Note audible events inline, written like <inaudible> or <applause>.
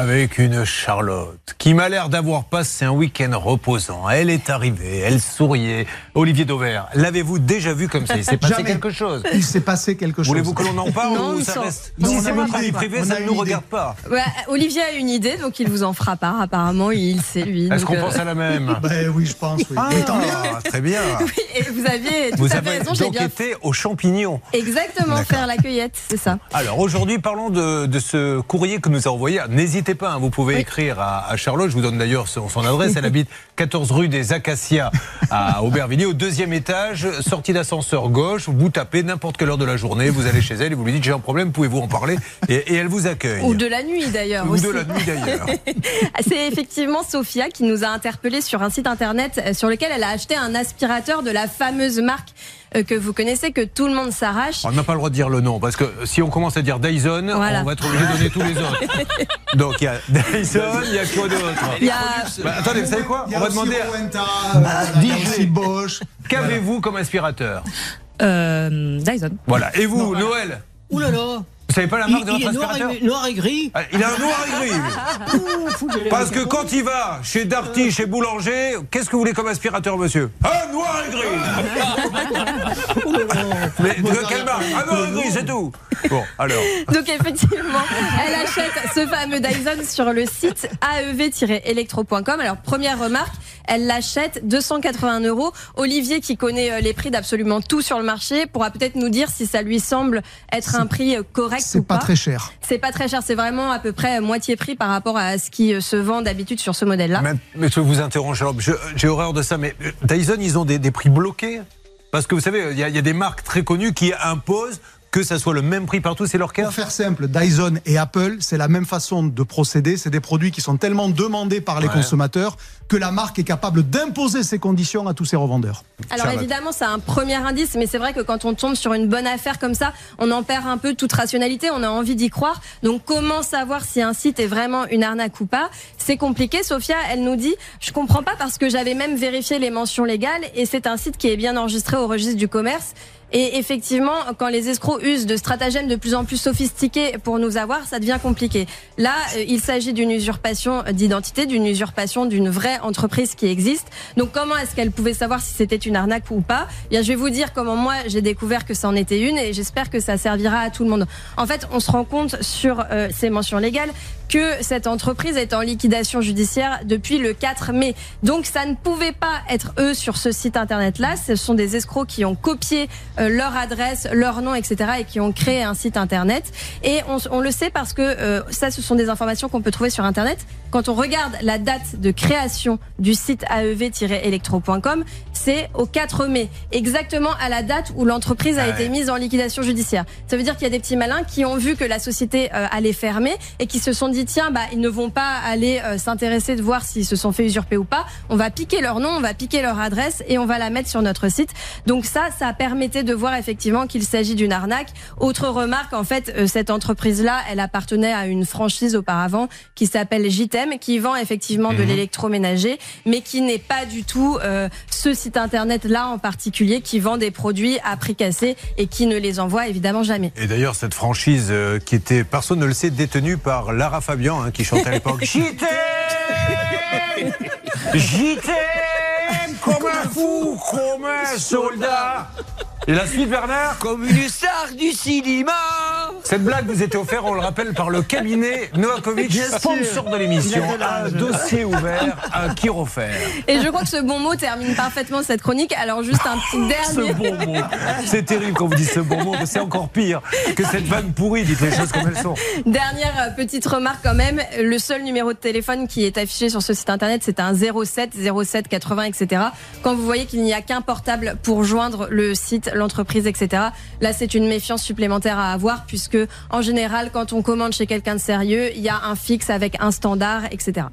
avec une Charlotte qui m'a l'air d'avoir passé un week-end reposant. Elle est arrivée, elle souriait. Olivier Dauvert, l'avez-vous déjà vu comme ça? Il s'est passé quelque chose Il s'est passé quelque chose. Voulez-vous que l'on en parle Non, ou on ça sent- reste Non, Si c'est votre une avis idée. privé, On ça ne nous idée. regarde pas. Ouais, Olivier a une idée, donc il vous en fera part. Apparemment, il sait lui. Est-ce qu'on euh, pense à la même? <laughs> Ben oui, je pense. Oui. Ah, très bien. <laughs> oui, et vous aviez tout Vous à fait avez raison. J'ai donc bien été aux champignons. exactement faire la cueillette, c'est ça. Alors aujourd'hui, parlons de, de ce courrier que nous a envoyé. N'hésitez pas, hein, vous pouvez Oui. écrire à, à Charlotte. Je vous donne d'ailleurs son, son adresse. Elle habite <laughs> 14 rue des Acacias à Aubervilliers, au deuxième étage, sortie d'ascenseur gauche. Vous tapez n'importe quelle heure de la journée, vous allez chez elle et vous lui dites j'ai un problème, pouvez-vous en parler et, et elle vous accueille. Ou de la nuit d'ailleurs. Ou aussi. de la nuit d'ailleurs. <laughs> C'est effectivement Sophia qui nous a interpellés sur un site internet euh, sur lequel elle a acheté un aspirateur de la fameuse marque que vous connaissez, que tout le monde s'arrache. On n'a pas le droit de dire le nom parce que si on commence à dire Dyson, Voilà. on va être obligé de donner tous les autres. <laughs> Donc il y a Dyson, il y a quoi d'autre? Il y a Bah, Attendez, vous savez quoi? Il On va demander. à- Rowenta, euh, il Bosch. Qu'avez-vous comme aspirateur? Euh, Dyson. Voilà. Et vous, Noël? Ouh là là Vous savez pas la il, marque de il votre est noir aspirateur? et, noir et gris. Ah, Il a un noir et gris. <laughs> Parce que quand il va chez Darty, chez Boulanger, qu'est-ce que vous voulez comme aspirateur, monsieur? Un noir et gris. <laughs> <laughs> Mais de quelle marque noir et gris, c'est tout. Bon, alors. Donc effectivement, elle achète ce fameux Dyson sur le site aev-electro.com. Alors première remarque, elle l'achète 281 euros. Olivier, qui connaît euh, les prix d'absolument tout sur le marché, pourra peut-être nous dire si ça lui semble être un prix euh, correct ou C'est pas pas. très cher. C'est pas très cher, c'est vraiment à peu près euh, moitié prix par rapport à ce qui se vend d'habitude sur ce modèle-là. Mais, mais je vous interroge, j'ai horreur de ça, mais Dyson, ils ont des, des prix bloqués? Parce que vous savez, il y, a- des marques très connues qui imposent que ça soit le même prix partout, c'est leur cas Pour faire simple, Dyson et Apple, c'est la même façon de procéder. C'est des produits qui sont tellement demandés par les Ouais. consommateurs que la marque est capable d'imposer ses conditions à tous ses revendeurs. Alors Charlotte. évidemment, c'est un premier indice, mais c'est vrai que quand on tombe sur une bonne affaire comme ça, on en perd un peu toute rationalité, on a envie d'y croire. Donc comment savoir si un site est vraiment une arnaque ou pas? C'est compliqué. Sophia, elle nous dit, je comprends pas parce que j'avais même vérifié les mentions légales et c'est un site qui est bien enregistré au registre du commerce. Et effectivement, quand les escrocs usent de stratagèmes de plus en plus sophistiqués pour nous avoir, ça devient compliqué. Là, euh, il s'agit d'une usurpation d'identité, d'une usurpation d'une vraie entreprise qui existe. Donc comment est-ce qu'elle pouvait savoir si c'était une arnaque ou pas? Eh Bien, je vais vous dire comment moi j'ai découvert que ça en était une et j'espère que ça servira à tout le monde. En fait, on se rend compte sur euh, ces mentions légales que cette entreprise est en liquidation judiciaire depuis le 4 mai. Donc ça ne pouvait pas être eux sur ce site internet-là. Ce sont des escrocs qui ont copié euh, leur adresse, leur nom, etc. et qui ont créé un site internet. Et on, on le sait parce que euh, ça, ce sont des informations qu'on peut trouver sur internet. Quand on regarde la date de création du site aev-electro.com, c'est au 4 mai, exactement à la date où l'entreprise a Ah été mise en liquidation judiciaire. Ça veut dire qu'il y a des petits malins qui ont vu que la société euh, allait fermer et qui se sont dit tiens bah ils ne vont pas aller euh, s'intéresser de voir s'ils se sont fait usurper ou pas. On va piquer leur nom, on va piquer leur adresse et on va la mettre sur notre site. Donc ça, ça permettait de voir effectivement qu'il s'agit d'une arnaque. Autre remarque, en fait, euh, cette entreprise-là, elle appartenait à une franchise auparavant qui s'appelle JTEM, qui vend effectivement de l'électroménager, mais qui n'est pas du tout euh, ce site internet-là en particulier qui vend des produits à prix cassé et qui ne les envoie évidemment jamais. Et d'ailleurs, cette franchise euh, qui était, personne ne le sait, détenue par Lara Fabian, hein, qui chantait à l'époque <laughs> J'y t'aime Comme un fou, comme un soldat Et la suite, Bernard Comme une star du cinéma Cette blague vous était offerte, on le rappelle, par le cabinet Novakovic, sponsor de l'émission. Un dossier ouvert, un qui refaire. Et je crois que ce bon mot termine parfaitement cette chronique. Alors juste un petit <laughs> dernier. Ce bon mot. C'est terrible quand vous dites ce bon mot, mais c'est encore pire que cette vanne pourrie. Dites les choses comme elles sont. Dernière petite remarque quand même, le seul numéro de téléphone qui est affiché sur ce site internet, c'est un 07 07 80 etc. Quand vous voyez qu'il n'y a qu'un portable pour joindre le l'entreprise, etc. Là, c'est une méfiance supplémentaire à avoir puisque en général, quand on commande chez quelqu'un de sérieux, il y a un fixe avec un standard, etc.